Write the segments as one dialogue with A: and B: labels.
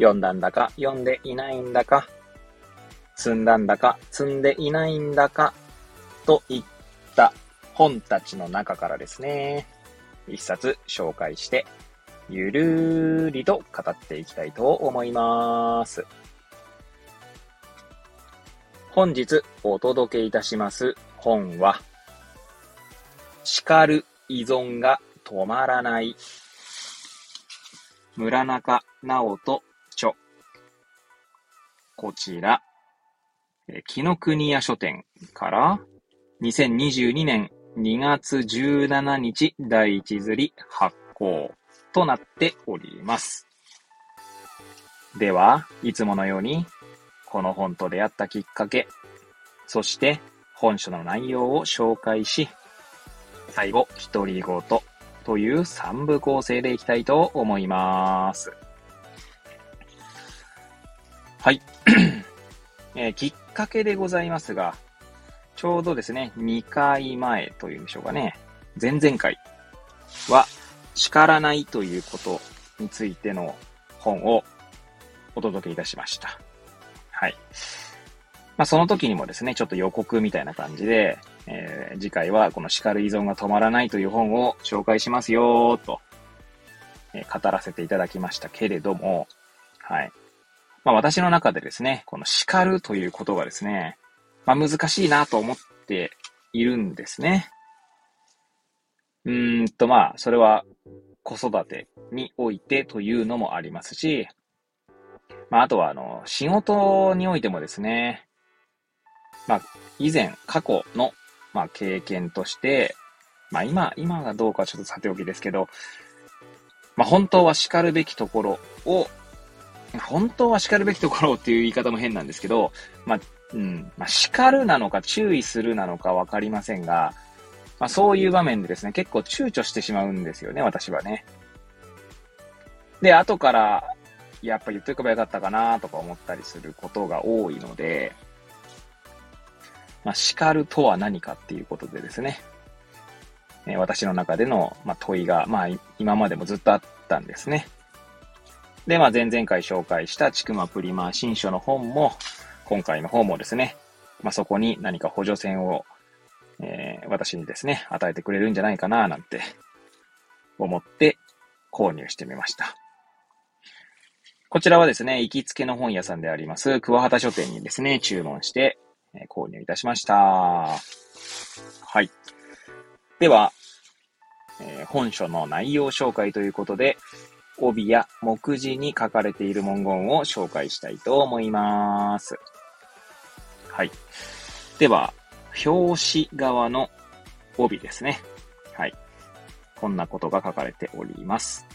A: 読んだんだか読んでいないんだか、積んだんだか積んでいないんだか、といった本たちの中からですね、一冊紹介して、ゆるーりと語っていきたいと思います。本日お届けいたします本は、叱る依存が止まらない村中直人。こちら、木の国屋書店から2022年2月17日第一釣り発行となっております。では、いつものように、この本と出会ったきっかけ、そして本書の内容を紹介し、最後、独り言という3部構成でいきたいと思います。はい。えー、きっかけでございますが、ちょうどですね、2回前というんでしょうかね、前々回は、叱らないということについての本をお届けいたしました。はい。まあ、その時にもですね、ちょっと予告みたいな感じで、えー、次回はこの叱る依存が止まらないという本を紹介しますよと、えー、語らせていただきましたけれども、はい。まあ、私の中でですね、この叱るということがですね、まあ、難しいなと思っているんですね。うーんと、まあ、それは子育てにおいてというのもありますし、まあ、あとは、あの、仕事においてもですね、まあ、以前、過去の、まあ、経験として、まあ、今、今がどうかちょっとさておきですけど、まあ、本当は叱るべきところを、本当は叱るべきところっていう言い方も変なんですけど、まあ、うん、まあ、叱るなのか注意するなのかわかりませんが、まあ、そういう場面でですね、結構躊躇してしまうんですよね、私はね。で、後から、やっぱ言っとけばよかったかなとか思ったりすることが多いので、まあ、叱るとは何かっていうことでですね、え、私の中での、ま、問いが、まあ、今までもずっとあったんですね。で、まあ、前々回紹介したちくまプリマ新書の本も、今回の方もですね、まあ、そこに何か補助線を、えー、私にですね、与えてくれるんじゃないかな、なんて思って購入してみました。こちらはですね、行きつけの本屋さんであります、桑畑書店にですね、注文して、え、購入いたしました。はい。では、えー、本書の内容紹介ということで、帯や目次に書かれている文言を紹介したいと思います。はい。では、表紙側の帯ですね。はい。こんなことが書かれております。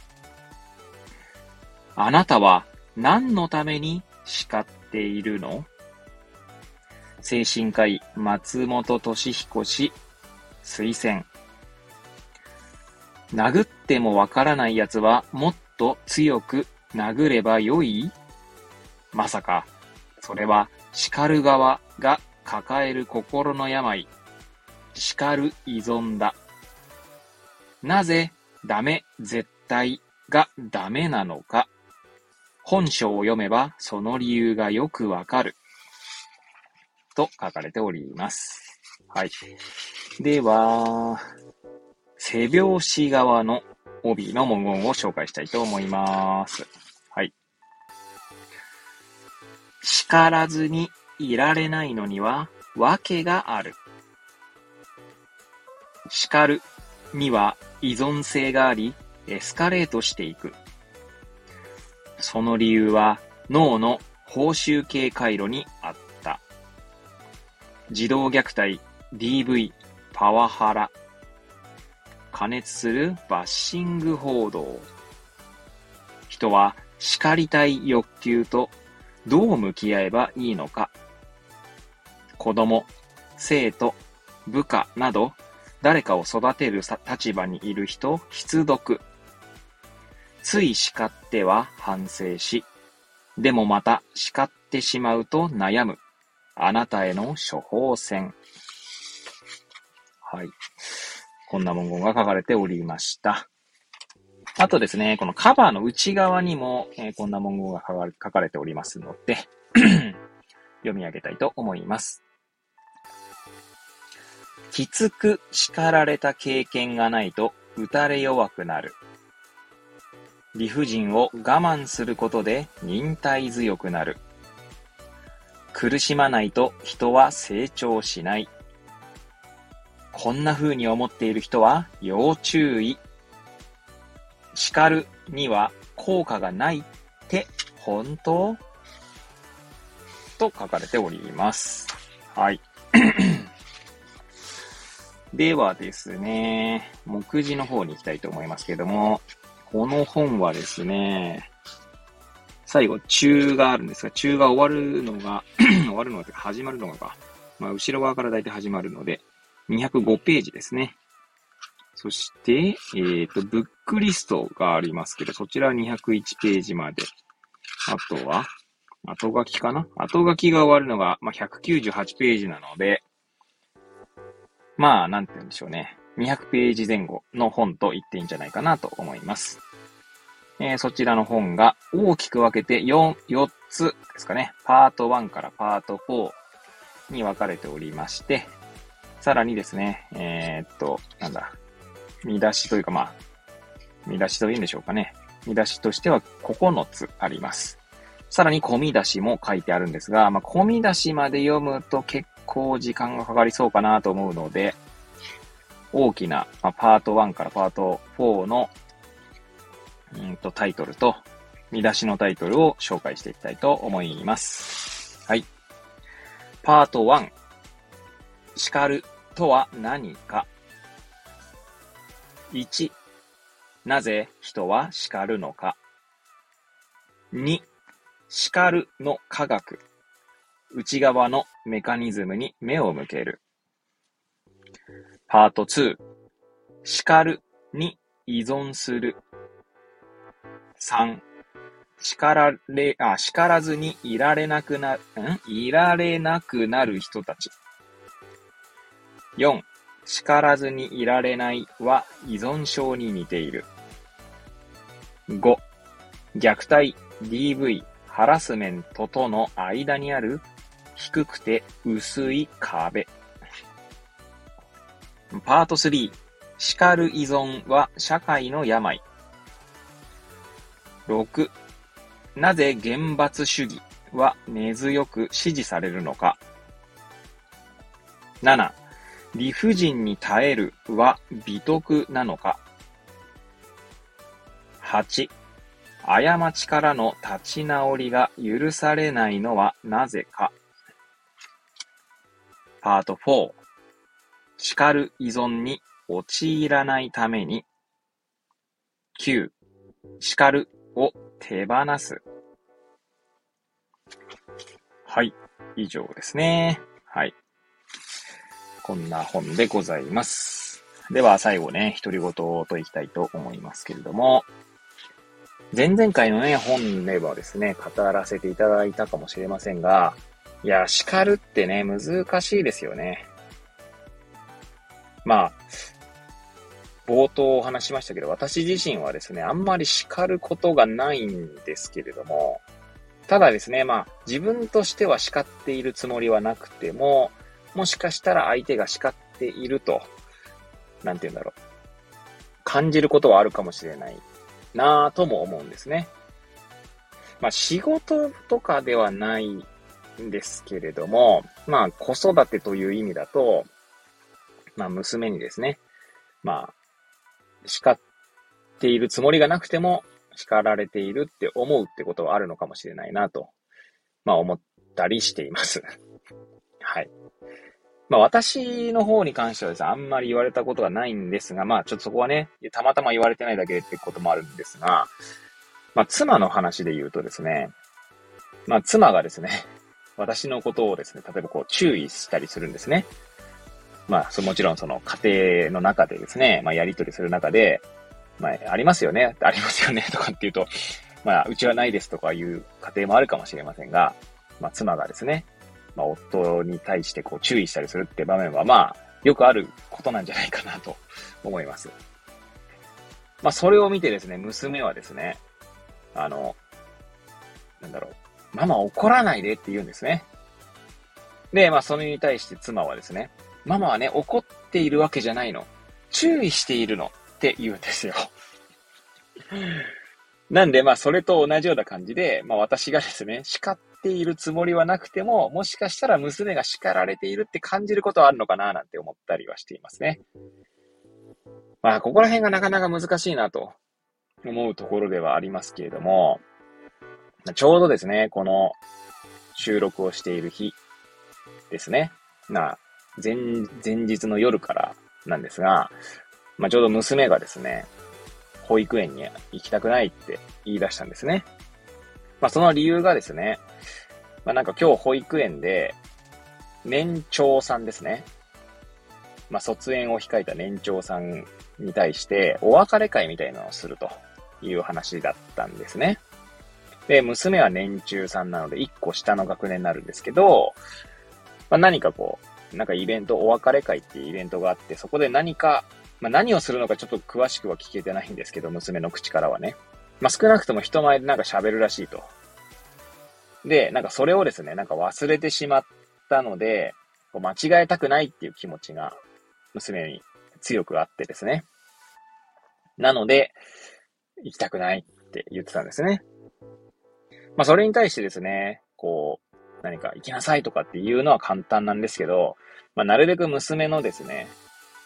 A: あなたは何のために叱っているの？精神科医松本敏彦氏推薦。殴ってもわからない奴はもっと強く殴ればよい？まさか、それは叱る側が抱える心の病、叱る依存だ。なぜダメ絶対がダメなのか。本書を読めばその理由がよくわかる。と書かれております。はい。では、背拍子側の帯の文言を紹介したいと思います。はい。叱らずにいられないのには訳がある。叱るには依存性があり、エスカレートしていく。その理由は脳の報酬系回路にあった。児童虐待、DV、パワハラ、加熱するバッシング報道。人は叱りたい欲求とどう向き合えばいいのか。子供、生徒、部下など、誰かを育てる立場にいる人、必読。つい叱っては反省し、でもまた叱ってしまうと悩む。あなたへの処方箋。はい。こんな文言が書かれておりました。あとですね、このカバーの内側にも、えー、こんな文言が書かれておりますので 読み上げたいと思います。きつく叱られた経験がないと打たれ弱くなる。理不尽を我慢することで忍耐強くなる。苦しまないと人は成長しない。こんな風に思っている人は要注意。叱るには効果がないって本当？と書かれております。はい。ではですね、目次の方に行きたいと思いますけども、この本はですね、最後、中があるんですが、中が終わるのが 終わるのが、始まるのがまあ、後ろ側から大体始まるので、205ページですね。そして、えっ、ー、と、ブックリストがありますけど、そちら201ページまで。あとは、後書きかな？後書きが終わるのが、まあ、198ページなので、まあ、なんて言うんでしょうね。200ページ前後の本と言っていいんじゃないかなと思います。えー、そちらの本が大きく分けて4、4つですかね。パート1からパート4に分かれておりまして、さらにですね、えー、っと、なんだ、見出しというかまあ、見出しというんでしょうかね。見出しとしては9つあります。さらに込み出しも書いてあるんですが、まあ、込み出しまで読むと結構時間がかかりそうかなと思うので、大きな、まあ、パート1からパート4の、うんとタイトルと、見出しのタイトルを紹介していきたいと思います。はい。パート1。叱るとは何か ?1。なぜ人は叱るのか ?2。叱るの科学。内側のメカニズムに目を向ける。パート2、叱るに依存する。3、叱られ、あ、叱らずにいられなくなる、ん？いられなくなる人たち。4、叱らずにいられないは依存症に似ている。5、虐待、DV、ハラスメントとの間にある低くて薄い壁。パート3、叱る依存は社会の病。6、なぜ厳罰主義は根強く支持されるのか。7、理不尽に耐えるは美徳なのか？8、過ちからの立ち直りが許されないのはなぜか？パート4、叱る依存に陥らないために。9、叱るを手放す。はい。以上ですね。はい。こんな本でございます。では最後ね、独り言といきたいと思いますけれども、前々回のね、本ではですね、語らせていただいたかもしれませんが、いや、叱るってね、難しいですよね。まあ、冒頭お話しましたけど、私自身はですね、あんまり叱ることがないんですけれども、ただですね、まあ、自分としては叱っているつもりはなくても、もしかしたら相手が叱っていると、なんて言うんだろう。感じることはあるかもしれないなぁとも思うんですね。まあ、仕事とかではないんですけれども、まあ、子育てという意味だと、まあ、娘にですね、まあ、叱っているつもりがなくても、叱られているって思うってことはあるのかもしれないなと、まあ、思ったりしています。まあ、私の方に関してはですね、あんまり言われたことがないんですが、まあ、ちょっとそこはね、たまたま言われてないだけってこともあるんですが、まあ、妻の話で言うとですね、まあ、妻がですね、私のことをですね、例えばこう注意したりするんですね。まあ、もちろんその家庭の中でですね、まあ、やりとりする中で、まあ、ありますよね、ありますよね、とかっていうと、まあ、うちはないですとかいう家庭もあるかもしれませんが、まあ、妻がですね、まあ、夫に対してこう注意したりするって場面は、まあ、よくあることなんじゃないかなと思います。まあ、それを見てですね、娘はですね、あの、なんだろう、ママ怒らないでって言うんですね。で、まあ、それに対して妻はですね、ママはね、怒っているわけじゃないの。注意しているのって言うんですよ。なんで、まあ、それと同じような感じで、まあ、私がですね、叱っているつもりはなくても、もしかしたら娘が叱られているって感じることはあるのかな、なんて思ったりはしていますね。まあ、ここら辺がなかなか難しいなと思うところではありますけれども、ちょうどですね、この収録をしている日ですね。まあ、前、前日の夜からなんですが、まあ、ちょうど娘がですね、保育園に行きたくないって言い出したんですね。まあ、その理由がですね、まあ、なんか今日保育園で、年長さんですね。まあ、卒園を控えた年長さんに対して、お別れ会みたいなのをするという話だったんですね。で、娘は年中さんなので、1個下の学年になるんですけど、まあ、何かこう、なんかイベント、お別れ会っていうイベントがあって、そこで何かまあ、何をするのかちょっと詳しくは聞けてないんですけど、娘の口からはね。まあ、少なくとも人前でなんか喋るらしいと。で、なんかそれをですね、なんか忘れてしまったので、こう間違えたくないっていう気持ちが娘に強くあってですね。なので、行きたくないって言ってたんですね。まあそれに対してですね、こう、何か行きなさいとかっていうのは簡単なんですけど、まあなるべく娘のですね、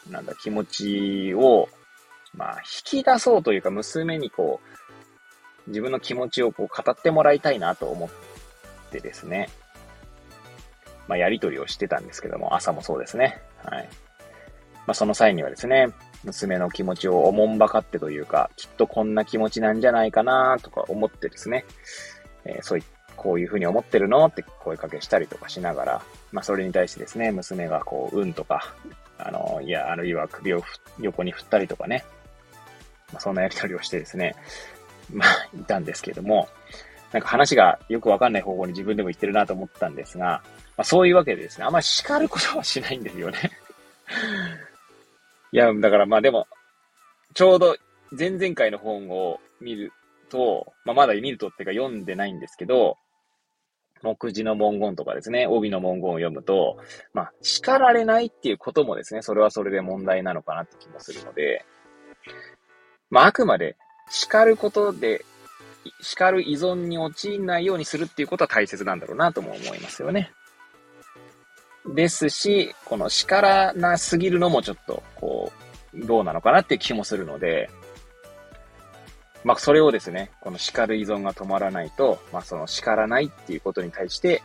A: なんだ、気持ちを、まあ、引き出そうというか、娘にこう、自分の気持ちをこう語ってもらいたいなと思ってですね、まあ、やりとりをしてたんですけども、朝もそうですね。はい。まあ、その際にはですね、娘の気持ちをおもんばかってというか、きっとこんな気持ちなんじゃないかなとか思ってですね、えー、そういこういうふうに思ってるのって声かけしたりとかしながら、まあ、それに対してですね、娘がこう、うんとか、あの、いや、あるいは首を横に振ったりとかね、まあ、そんなやりとりをしてですね、まあ、いたんですけども、なんか話がよくわかんない方向に自分でも言ってるなと思ったんですが、まあ、そういうわけでですね、あんまり叱ることはしないんですよね。いや、だからまあでも、ちょうど前々回の本を見ると、まあ、まだ見るとっていうか読んでないんですけど、目次の文言とかですね、帯の文言を読むと、まあ、叱られないっていうこともですね、それはそれで問題なのかなって気もするので、まあ、あくまで叱ることで、叱る依存に陥んないようにするっていうことは大切なんだろうなとも思いますよね。ですし、この叱らなすぎるのもちょっと、こう、どうなのかなっていう気もするので、まあ、それをですね、この叱る依存が止まらないと、まあ、その叱らないっていうことに対して、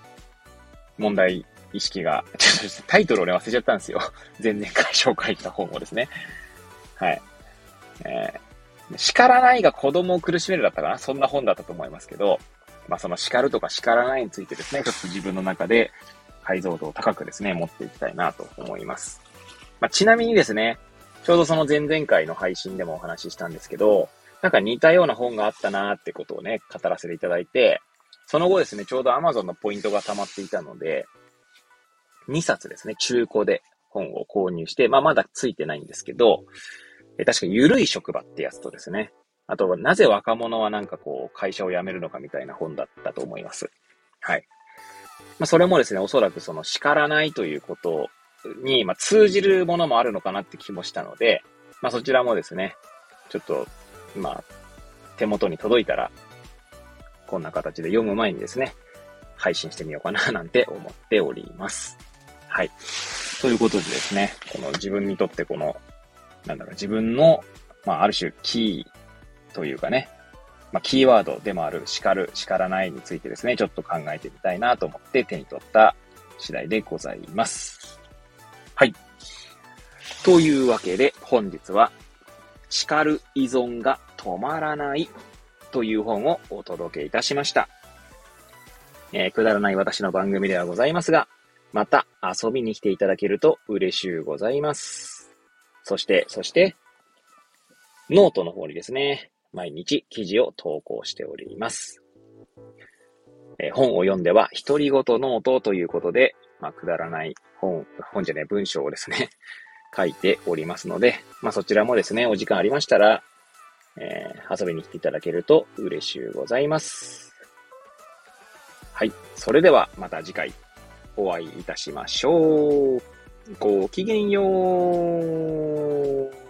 A: 問題意識が、ちょっとタイトルをね、忘れちゃったんですよ。前々回紹介した本をですね。はい。えー、叱らないが子供を苦しめるだったかな。そんな本だったと思いますけど、まあ、その叱るとか叱らないについてですね、ちょっと自分の中で解像度を高くですね、持っていきたいなと思います。まあ、ちなみにですね、ちょうどその前々回の配信でもお話ししたんですけど、なんか似たような本があったなーってことをね、語らせていただいて、その後ですね、ちょうど Amazon のポイントが溜まっていたので、2冊ですね、中古で本を購入して、まあまだついてないんですけど、確かゆるい職場ってやつとですね、あとはなぜ若者はなんかこう会社を辞めるのかみたいな本だったと思います。はい。まあそれもですね、おそらくその叱らないということに、まあ、通じるものもあるのかなって気もしたので、まあそちらもですね、ちょっとまあ、手元に届いたら、こんな形で読む前にですね、配信してみようかななんて思っております。はい。ということでですね、この自分にとってこの、なんだろう、自分の、まあ、ある種キーというかね、まあ、キーワードでもある叱る、叱らないについてですね、ちょっと考えてみたいなと思って手に取った次第でございます。はい。というわけで、本日は叱る依存が止まらないという本をお届けいたしました。えー、くだらない私の番組ではございますが、また遊びに来ていただけると嬉しゅうございます。そして、そして、ノートの方にですね、毎日記事を投稿しております。えー、本を読んでは、独り言ノートということで、まあ、くだらない本、本じゃない文章をですね、書いておりますので、まあ、そちらもですね、お時間ありましたら、えー、遊びに来ていただけると嬉しゅうございます。はい。それではまた次回お会いいたしましょう。ごきげんよう。